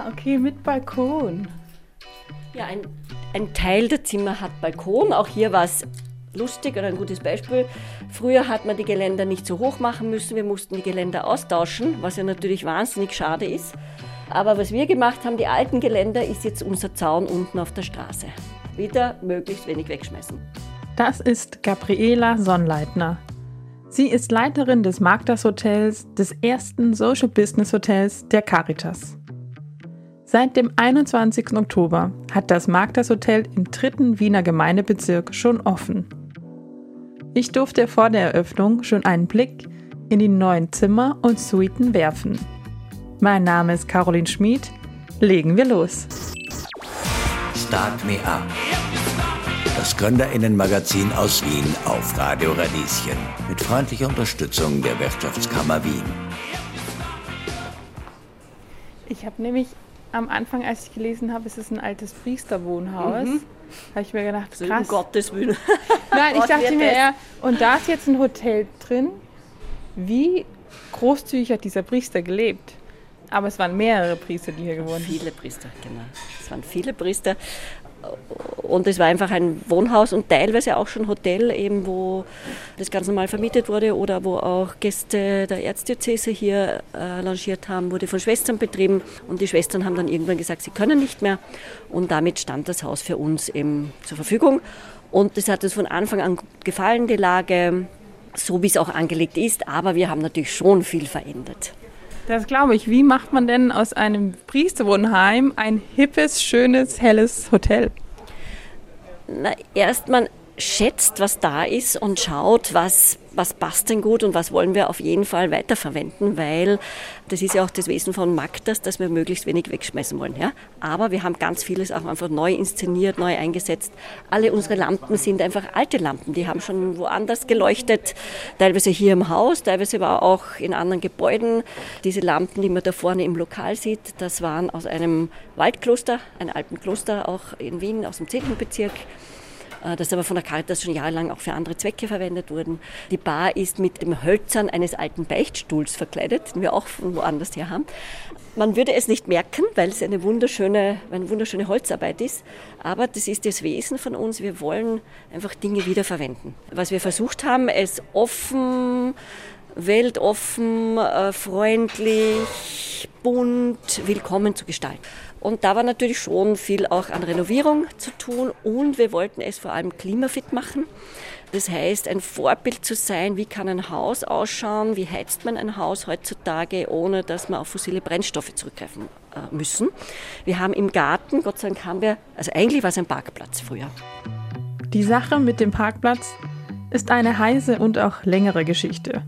Ah, okay, mit Balkon. Ja, ein, ein Teil der Zimmer hat Balkon. Auch hier war es lustig oder ein gutes Beispiel. Früher hat man die Geländer nicht so hoch machen müssen. Wir mussten die Geländer austauschen, was ja natürlich wahnsinnig schade ist. Aber was wir gemacht haben, die alten Geländer, ist jetzt unser Zaun unten auf der Straße. Wieder möglichst wenig wegschmeißen. Das ist Gabriela Sonnleitner. Sie ist Leiterin des Magdas Hotels, des ersten Social Business Hotels der Caritas. Seit dem 21. Oktober hat das Magdas Hotel im dritten Wiener Gemeindebezirk schon offen. Ich durfte vor der Eröffnung schon einen Blick in die neuen Zimmer und Suiten werfen. Mein Name ist Caroline Schmid. Legen wir los. Start Me Up. Das Gründerinnenmagazin aus Wien auf Radio Radieschen. Mit freundlicher Unterstützung der Wirtschaftskammer Wien. Ich habe nämlich am Anfang, als ich gelesen habe, es ist ein altes Priesterwohnhaus, mhm. habe ich mir gedacht, krass. Um Gottes Willen. Nein, ich dachte mir eher, und da ist jetzt ein Hotel drin. Wie großzügig hat dieser Priester gelebt? Aber es waren mehrere Priester, die hier gewohnt haben. Viele Priester, genau. Es waren viele Priester und es war einfach ein Wohnhaus und teilweise auch schon Hotel, eben wo das ganz normal vermietet wurde oder wo auch Gäste der Erzdiözese hier äh, lanciert haben, wurde von Schwestern betrieben. Und die Schwestern haben dann irgendwann gesagt, sie können nicht mehr. Und damit stand das Haus für uns eben zur Verfügung. Und das hat uns von Anfang an gefallen, die Lage, so wie es auch angelegt ist, aber wir haben natürlich schon viel verändert. Das glaube ich. Wie macht man denn aus einem Priesterwohnheim ein hippes, schönes, helles Hotel? Na, erst man schätzt, was da ist und schaut, was, was passt denn gut und was wollen wir auf jeden Fall weiterverwenden, weil das ist ja auch das Wesen von Magdas, dass wir möglichst wenig wegschmeißen wollen. Ja? Aber wir haben ganz vieles auch einfach neu inszeniert, neu eingesetzt. Alle unsere Lampen sind einfach alte Lampen, die haben schon woanders geleuchtet, teilweise hier im Haus, teilweise aber auch in anderen Gebäuden. Diese Lampen, die man da vorne im Lokal sieht, das waren aus einem Waldkloster, einem alten Kloster auch in Wien, aus dem 10. Bezirk. Äh, das aber von der Caritas schon jahrelang auch für andere Zwecke verwendet wurden. Die Bar ist mit dem Hölzern eines alten Beichtstuhls verkleidet, den wir auch von woanders her haben. Man würde es nicht merken, weil es eine wunderschöne, eine wunderschöne Holzarbeit ist, aber das ist das Wesen von uns. Wir wollen einfach Dinge wiederverwenden. Was wir versucht haben, es offen, weltoffen, äh, freundlich, bunt, willkommen zu gestalten. Und da war natürlich schon viel auch an Renovierung zu tun und wir wollten es vor allem klimafit machen. Das heißt, ein Vorbild zu sein, wie kann ein Haus ausschauen, wie heizt man ein Haus heutzutage, ohne dass man auf fossile Brennstoffe zurückgreifen äh, müssen. Wir haben im Garten, Gott sei Dank haben wir, also eigentlich war es ein Parkplatz früher. Die Sache mit dem Parkplatz ist eine heiße und auch längere Geschichte.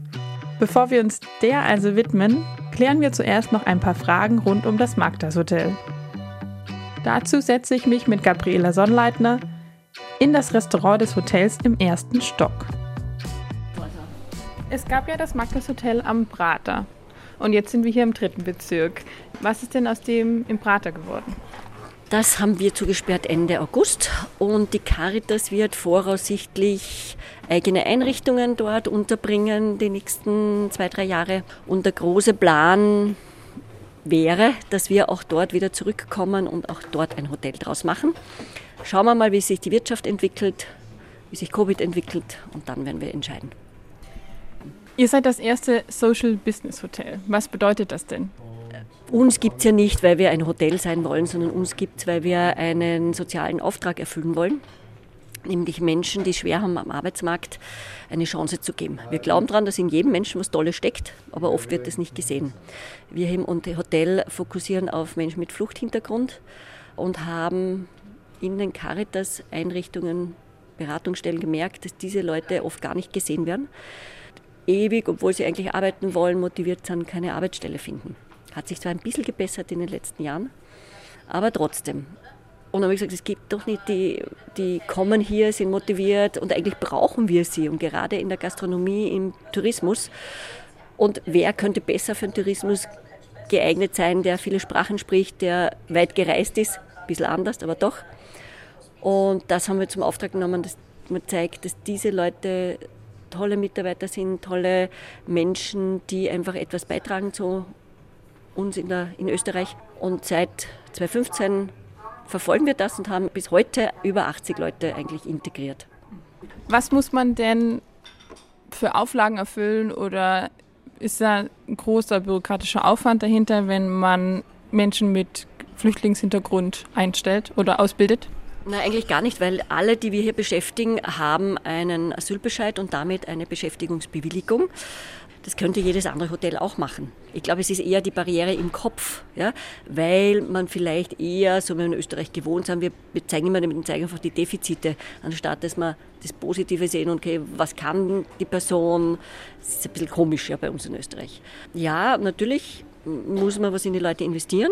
Bevor wir uns der also widmen, klären wir zuerst noch ein paar Fragen rund um das Magdas Hotel. Dazu setze ich mich mit Gabriela Sonnleitner in das Restaurant des Hotels im ersten Stock. Es gab ja das Magdas Hotel am Prater. Und jetzt sind wir hier im dritten Bezirk. Was ist denn aus dem im Prater geworden? Das haben wir zugesperrt Ende August und die Caritas wird voraussichtlich eigene Einrichtungen dort unterbringen die nächsten zwei, drei Jahre. Und der große Plan wäre, dass wir auch dort wieder zurückkommen und auch dort ein Hotel draus machen. Schauen wir mal, wie sich die Wirtschaft entwickelt, wie sich Covid entwickelt und dann werden wir entscheiden. Ihr seid das erste Social Business Hotel. Was bedeutet das denn? Uns gibt es ja nicht, weil wir ein Hotel sein wollen, sondern uns gibt es, weil wir einen sozialen Auftrag erfüllen wollen nämlich Menschen, die schwer haben am Arbeitsmarkt, eine Chance zu geben. Wir glauben daran, dass in jedem Menschen was Tolles steckt, aber oft wird das nicht gesehen. Wir im Hotel fokussieren auf Menschen mit Fluchthintergrund und haben in den Caritas-Einrichtungen, Beratungsstellen gemerkt, dass diese Leute oft gar nicht gesehen werden. Ewig, obwohl sie eigentlich arbeiten wollen, motiviert sind, keine Arbeitsstelle finden. Hat sich zwar ein bisschen gebessert in den letzten Jahren, aber trotzdem. Und dann habe ich gesagt, es gibt doch nicht, die, die kommen hier, sind motiviert und eigentlich brauchen wir sie. Und gerade in der Gastronomie, im Tourismus. Und wer könnte besser für den Tourismus geeignet sein, der viele Sprachen spricht, der weit gereist ist, ein bisschen anders, aber doch. Und das haben wir zum Auftrag genommen, dass man zeigt, dass diese Leute tolle Mitarbeiter sind, tolle Menschen, die einfach etwas beitragen zu uns in, der, in Österreich Und seit 2015 verfolgen wir das und haben bis heute über 80 Leute eigentlich integriert. Was muss man denn für Auflagen erfüllen oder ist da ein großer bürokratischer Aufwand dahinter, wenn man Menschen mit Flüchtlingshintergrund einstellt oder ausbildet? Na, eigentlich gar nicht, weil alle, die wir hier beschäftigen, haben einen Asylbescheid und damit eine Beschäftigungsbewilligung. Das könnte jedes andere Hotel auch machen. Ich glaube, es ist eher die Barriere im Kopf, ja? weil man vielleicht eher, so wie wir in Österreich gewohnt sind, wir zeigen immer mit dem Zeigen einfach die Defizite, anstatt dass wir das Positive sehen und okay, was kann die Person. Das ist ein bisschen komisch ja, bei uns in Österreich. Ja, natürlich muss man was in die Leute investieren.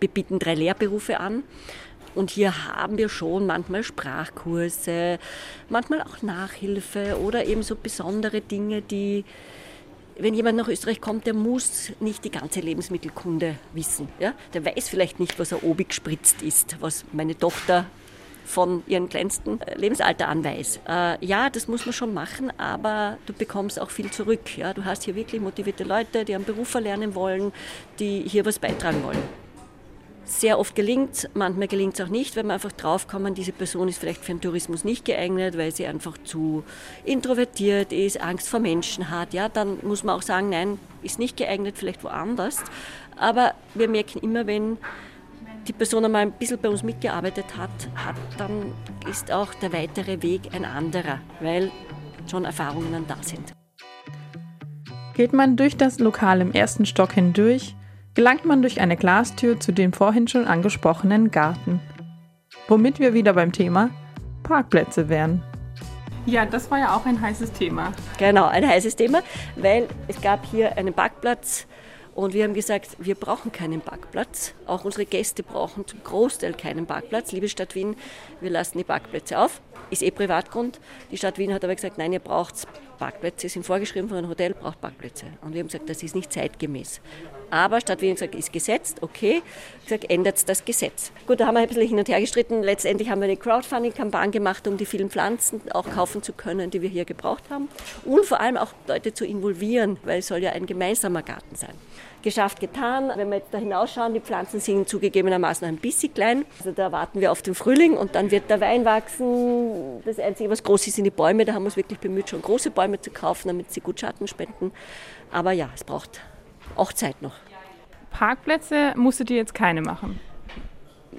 Wir bieten drei Lehrberufe an. Und hier haben wir schon manchmal Sprachkurse, manchmal auch Nachhilfe oder eben so besondere Dinge, die, wenn jemand nach Österreich kommt, der muss nicht die ganze Lebensmittelkunde wissen. Ja? Der weiß vielleicht nicht, was ein Obi gespritzt ist, was meine Tochter von ihrem kleinsten äh, Lebensalter an weiß. Äh, ja, das muss man schon machen, aber du bekommst auch viel zurück. Ja? Du hast hier wirklich motivierte Leute, die einen Beruf erlernen wollen, die hier was beitragen wollen sehr oft gelingt, manchmal gelingt es auch nicht, wenn wir einfach draufkommen, diese Person ist vielleicht für den Tourismus nicht geeignet, weil sie einfach zu introvertiert ist, Angst vor Menschen hat. Ja, dann muss man auch sagen, nein, ist nicht geeignet, vielleicht woanders. Aber wir merken immer, wenn die Person einmal ein bisschen bei uns mitgearbeitet hat, hat, dann ist auch der weitere Weg ein anderer, weil schon Erfahrungen da sind. Geht man durch das Lokal im ersten Stock hindurch, gelangt man durch eine Glastür zu dem vorhin schon angesprochenen Garten. Womit wir wieder beim Thema Parkplätze wären. Ja, das war ja auch ein heißes Thema. Genau, ein heißes Thema, weil es gab hier einen Parkplatz und wir haben gesagt, wir brauchen keinen Parkplatz. Auch unsere Gäste brauchen zum Großteil keinen Parkplatz. Liebe Stadt Wien, wir lassen die Parkplätze auf. Ist eh Privatgrund. Die Stadt Wien hat aber gesagt, nein, ihr braucht Parkplätze, sind vorgeschrieben von einem Hotel, braucht Parkplätze. Und wir haben gesagt, das ist nicht zeitgemäß. Aber Stadt Wien gesagt, ist gesetzt, okay. Gesagt, ändert das Gesetz. Gut, da haben wir ein bisschen hin und her gestritten. Letztendlich haben wir eine Crowdfunding-Kampagne gemacht, um die vielen Pflanzen auch kaufen zu können, die wir hier gebraucht haben. Und vor allem auch Leute zu involvieren, weil es soll ja ein gemeinsamer Garten sein geschafft, getan. Wenn wir jetzt da hinausschauen, die Pflanzen sind zugegebenermaßen ein bisschen klein. Also da warten wir auf den Frühling und dann wird der Wein wachsen. Das Einzige, was groß ist, sind die Bäume. Da haben wir uns wirklich bemüht, schon große Bäume zu kaufen, damit sie gut Schatten spenden. Aber ja, es braucht auch Zeit noch. Parkplätze musstet ihr jetzt keine machen?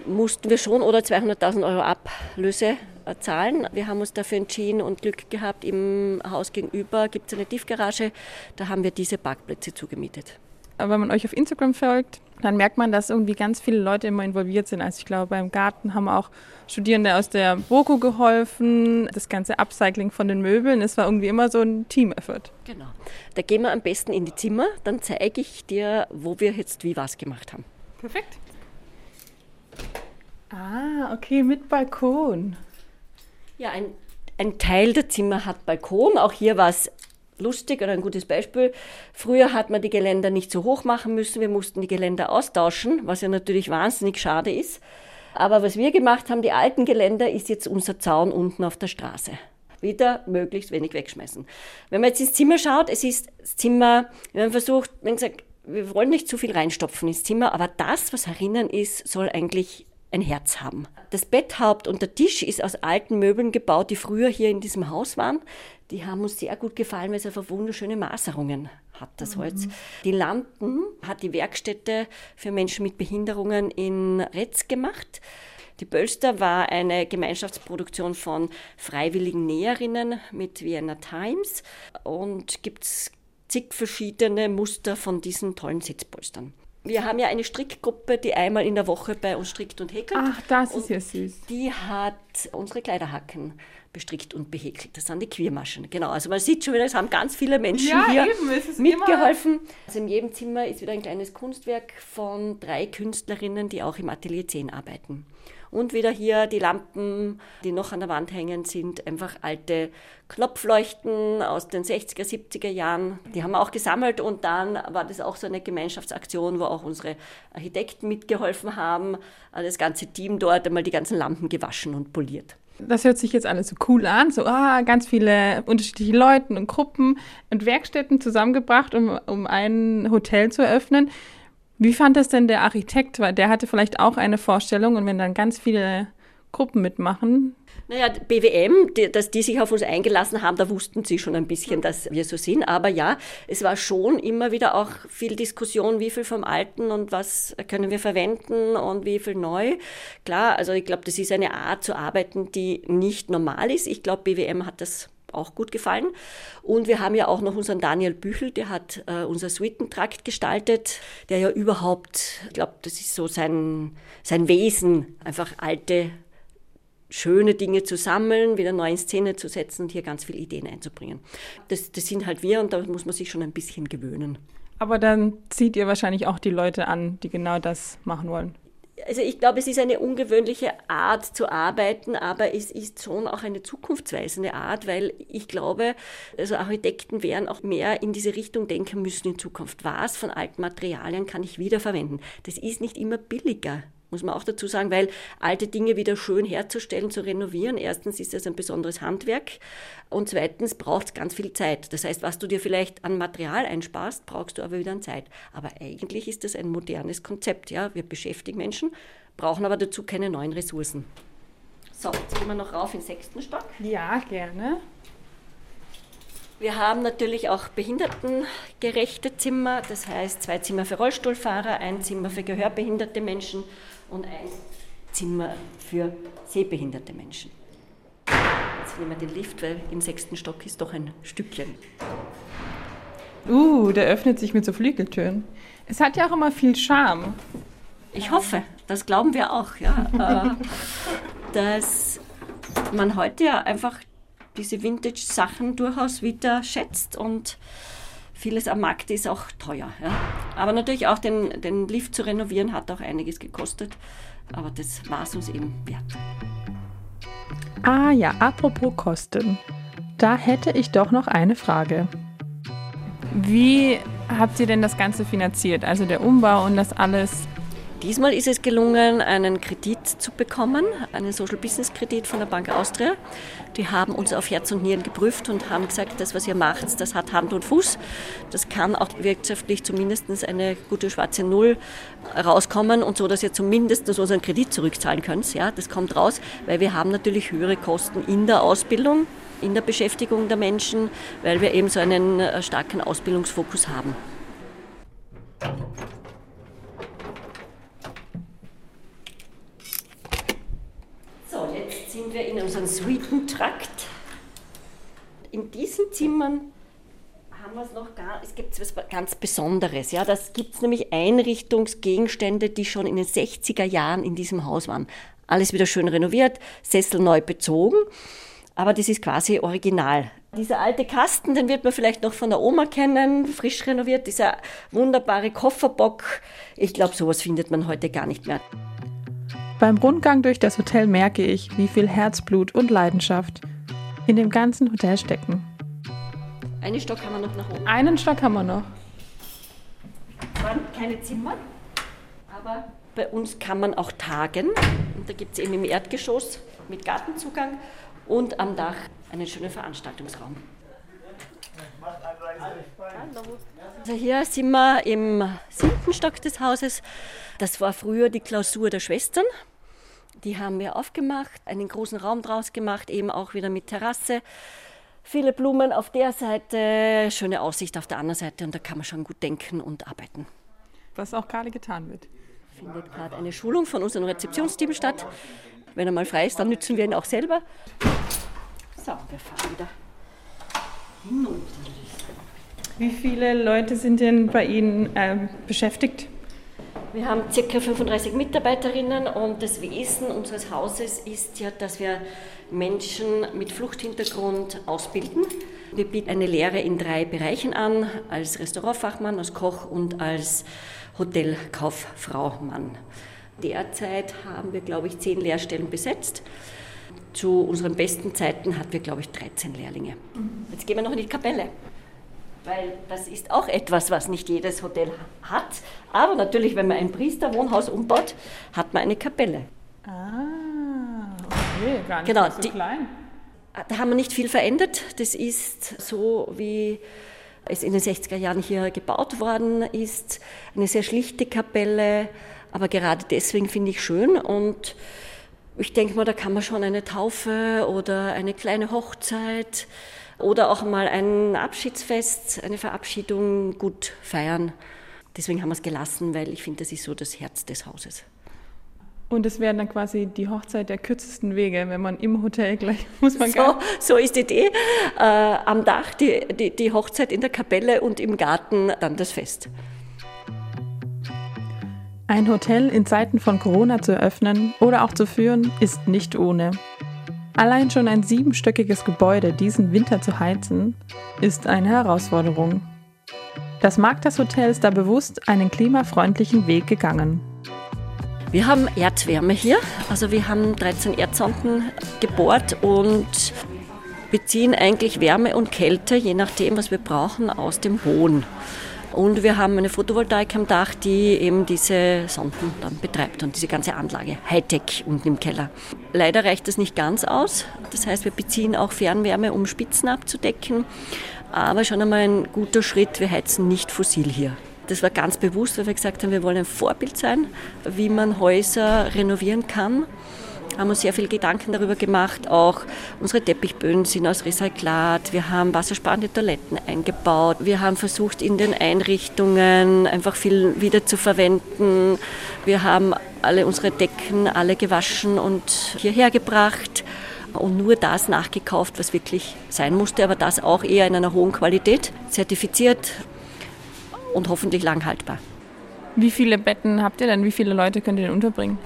Mussten wir schon oder 200.000 Euro Ablöse äh, zahlen. Wir haben uns dafür entschieden und Glück gehabt, im Haus gegenüber gibt es eine Tiefgarage, da haben wir diese Parkplätze zugemietet wenn man euch auf Instagram folgt, dann merkt man, dass irgendwie ganz viele Leute immer involviert sind. Also ich glaube, beim Garten haben auch Studierende aus der BOKU geholfen, das ganze Upcycling von den Möbeln. Es war irgendwie immer so ein Team-Effort. Genau. Da gehen wir am besten in die Zimmer, dann zeige ich dir, wo wir jetzt wie was gemacht haben. Perfekt. Ah, okay, mit Balkon. Ja, ein, ein Teil der Zimmer hat Balkon. Auch hier war es lustig oder ein gutes Beispiel. Früher hat man die Geländer nicht so hoch machen müssen. Wir mussten die Geländer austauschen, was ja natürlich wahnsinnig schade ist. Aber was wir gemacht haben, die alten Geländer, ist jetzt unser Zaun unten auf der Straße. Wieder möglichst wenig wegschmeißen. Wenn man jetzt ins Zimmer schaut, es ist das Zimmer, wir haben versucht, wenn gesagt, wir wollen nicht zu viel reinstopfen ins Zimmer, aber das, was herinnen ist, soll eigentlich ein Herz haben. Das Betthaupt und der Tisch ist aus alten Möbeln gebaut, die früher hier in diesem Haus waren. Die haben uns sehr gut gefallen, weil es einfach wunderschöne Maserungen hat, das mhm. Holz. Die Lampen hat die Werkstätte für Menschen mit Behinderungen in Retz gemacht. Die Bölster war eine Gemeinschaftsproduktion von freiwilligen Näherinnen mit Vienna Times und gibt es zig verschiedene Muster von diesen tollen Sitzpolstern. Wir haben ja eine Strickgruppe, die einmal in der Woche bei uns strickt und häkelt. Ach, das ist ja süß. Die hat unsere Kleiderhacken bestrickt und behäkelt. Das sind die Queermaschen. Genau, also man sieht schon wieder, es haben ganz viele Menschen ja, hier eben, mitgeholfen. Also in jedem Zimmer ist wieder ein kleines Kunstwerk von drei Künstlerinnen, die auch im Atelier 10 arbeiten. Und wieder hier die Lampen, die noch an der Wand hängen, sind einfach alte Knopfleuchten aus den 60er, 70er Jahren. Die haben wir auch gesammelt und dann war das auch so eine Gemeinschaftsaktion, wo auch unsere Architekten mitgeholfen haben. Das ganze Team dort einmal die ganzen Lampen gewaschen und poliert. Das hört sich jetzt alles so cool an, so ah, ganz viele unterschiedliche Leute und Gruppen und Werkstätten zusammengebracht, um, um ein Hotel zu eröffnen. Wie fand das denn der Architekt? Weil der hatte vielleicht auch eine Vorstellung und wenn dann ganz viele Gruppen mitmachen, naja, BWM, die, dass die sich auf uns eingelassen haben, da wussten sie schon ein bisschen, dass wir so sind. Aber ja, es war schon immer wieder auch viel Diskussion, wie viel vom Alten und was können wir verwenden und wie viel neu. Klar, also ich glaube, das ist eine Art zu arbeiten, die nicht normal ist. Ich glaube, BWM hat das auch gut gefallen. Und wir haben ja auch noch unseren Daniel Büchel, der hat äh, unser Suitentrakt gestaltet, der ja überhaupt, ich glaube, das ist so sein, sein Wesen, einfach alte schöne Dinge zu sammeln, wieder neu in Szene zu setzen und hier ganz viele Ideen einzubringen. Das, das sind halt wir und da muss man sich schon ein bisschen gewöhnen. Aber dann zieht ihr wahrscheinlich auch die Leute an, die genau das machen wollen. Also ich glaube, es ist eine ungewöhnliche Art zu arbeiten, aber es ist schon auch eine zukunftsweisende Art, weil ich glaube, also Architekten werden auch mehr in diese Richtung denken müssen in Zukunft. Was von alten Materialien kann ich wiederverwenden? Das ist nicht immer billiger muss man auch dazu sagen, weil alte Dinge wieder schön herzustellen, zu renovieren, erstens ist das ein besonderes Handwerk und zweitens braucht es ganz viel Zeit. Das heißt, was du dir vielleicht an Material einsparst, brauchst du aber wieder an Zeit. Aber eigentlich ist das ein modernes Konzept. Ja? Wir beschäftigen Menschen, brauchen aber dazu keine neuen Ressourcen. So, jetzt gehen wir noch rauf in den sechsten Stock. Ja, gerne. Wir haben natürlich auch behindertengerechte Zimmer, das heißt zwei Zimmer für Rollstuhlfahrer, ein Zimmer für gehörbehinderte Menschen und ein Zimmer für sehbehinderte Menschen. Jetzt nehmen wir den Lift, weil im sechsten Stock ist doch ein Stückchen. Uh, der öffnet sich mit so Flügeltüren. Es hat ja auch immer viel Charme. Ich hoffe, das glauben wir auch, ja, äh, dass man heute ja einfach diese Vintage-Sachen durchaus wieder schätzt und vieles am Markt ist auch teuer. Ja. Aber natürlich auch den, den Lift zu renovieren hat auch einiges gekostet. Aber das war es uns eben wert. Ah ja, apropos Kosten. Da hätte ich doch noch eine Frage. Wie habt ihr denn das Ganze finanziert? Also der Umbau und das alles Diesmal ist es gelungen, einen Kredit zu bekommen, einen Social Business Kredit von der Bank Austria. Die haben uns auf Herz und Nieren geprüft und haben gesagt, das, was ihr macht, das hat Hand und Fuß. Das kann auch wirtschaftlich zumindest eine gute schwarze Null rauskommen und so, dass ihr zumindest unseren Kredit zurückzahlen könnt. Ja, das kommt raus, weil wir haben natürlich höhere Kosten in der Ausbildung, in der Beschäftigung der Menschen, weil wir eben so einen äh, starken Ausbildungsfokus haben. sind wir in unserem Suitentrakt. In diesen Zimmern haben wir es noch gar, es gibt etwas ganz Besonderes. Ja, das gibt es nämlich Einrichtungsgegenstände, die schon in den 60er Jahren in diesem Haus waren. Alles wieder schön renoviert, Sessel neu bezogen, aber das ist quasi original. Dieser alte Kasten, den wird man vielleicht noch von der Oma kennen, frisch renoviert, dieser wunderbare Kofferbock. Ich glaube, sowas findet man heute gar nicht mehr. Beim Rundgang durch das Hotel merke ich, wie viel Herzblut und Leidenschaft in dem ganzen Hotel stecken. Einen Stock haben wir noch nach oben. Einen Stock haben wir noch. waren keine Zimmer, aber bei uns kann man auch tagen. Und da gibt es eben im Erdgeschoss mit Gartenzugang und am Dach einen schönen Veranstaltungsraum. Also hier sind wir im siebten Stock des Hauses. Das war früher die Klausur der Schwestern. Die haben wir aufgemacht, einen großen Raum draus gemacht, eben auch wieder mit Terrasse. Viele Blumen auf der Seite, schöne Aussicht auf der anderen Seite und da kann man schon gut denken und arbeiten. Was auch gerade getan wird. Findet gerade eine Schulung von unserem Rezeptionsteam statt. Wenn er mal frei ist, dann nützen wir ihn auch selber. So, wir fahren wieder hinunter. Wie viele Leute sind denn bei Ihnen äh, beschäftigt? Wir haben ca. 35 Mitarbeiterinnen und das Wesen unseres Hauses ist ja, dass wir Menschen mit Fluchthintergrund ausbilden. Wir bieten eine Lehre in drei Bereichen an, als Restaurantfachmann, als Koch und als Hotelkauffrau Mann. Derzeit haben wir, glaube ich, zehn Lehrstellen besetzt. Zu unseren besten Zeiten hatten wir, glaube ich, 13 Lehrlinge. Jetzt gehen wir noch in die Kapelle weil das ist auch etwas, was nicht jedes Hotel hat. Aber natürlich, wenn man ein Priesterwohnhaus umbaut, hat man eine Kapelle. Ah, okay, gar nicht genau, so klein. Da haben wir nicht viel verändert. Das ist so wie es in den 60er Jahren hier gebaut worden ist. Eine sehr schlichte Kapelle, aber gerade deswegen finde ich schön und ich denke mal, da kann man schon eine Taufe oder eine kleine Hochzeit oder auch mal ein Abschiedsfest, eine Verabschiedung gut feiern. Deswegen haben wir es gelassen, weil ich finde, das ist so das Herz des Hauses. Und es wäre dann quasi die Hochzeit der kürzesten Wege, wenn man im Hotel gleich muss man so, so ist die Idee. Äh, am Dach die, die, die Hochzeit in der Kapelle und im Garten dann das Fest. Ein Hotel in Zeiten von Corona zu eröffnen oder auch zu führen, ist nicht ohne. Allein schon ein siebenstöckiges Gebäude diesen Winter zu heizen, ist eine Herausforderung. Das Magdas Hotel ist da bewusst einen klimafreundlichen Weg gegangen. Wir haben Erdwärme hier, also wir haben 13 Erdsonden gebohrt und beziehen eigentlich Wärme und Kälte, je nachdem, was wir brauchen, aus dem Boden. Und wir haben eine Photovoltaik am Dach, die eben diese Sonden dann betreibt und diese ganze Anlage, Hightech unten im Keller. Leider reicht das nicht ganz aus. Das heißt, wir beziehen auch Fernwärme, um Spitzen abzudecken. Aber schon einmal ein guter Schritt, wir heizen nicht fossil hier. Das war ganz bewusst, weil wir gesagt haben, wir wollen ein Vorbild sein, wie man Häuser renovieren kann haben uns sehr viel Gedanken darüber gemacht. Auch unsere Teppichböden sind aus Recyclat. Wir haben wassersparende Toiletten eingebaut. Wir haben versucht, in den Einrichtungen einfach viel wieder zu verwenden. Wir haben alle unsere Decken alle gewaschen und hierher gebracht und nur das nachgekauft, was wirklich sein musste, aber das auch eher in einer hohen Qualität, zertifiziert und hoffentlich lang haltbar. Wie viele Betten habt ihr denn? Wie viele Leute könnt ihr denn unterbringen?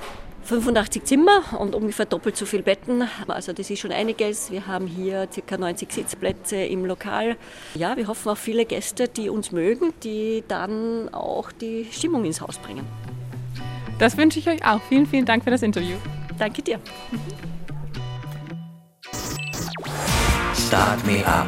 85 Zimmer und ungefähr doppelt so viele Betten. Also das ist schon einiges. Wir haben hier ca. 90 Sitzplätze im Lokal. Ja, wir hoffen auf viele Gäste, die uns mögen, die dann auch die Stimmung ins Haus bringen. Das wünsche ich euch auch. Vielen, vielen Dank für das Interview. Danke dir. Start Me Up.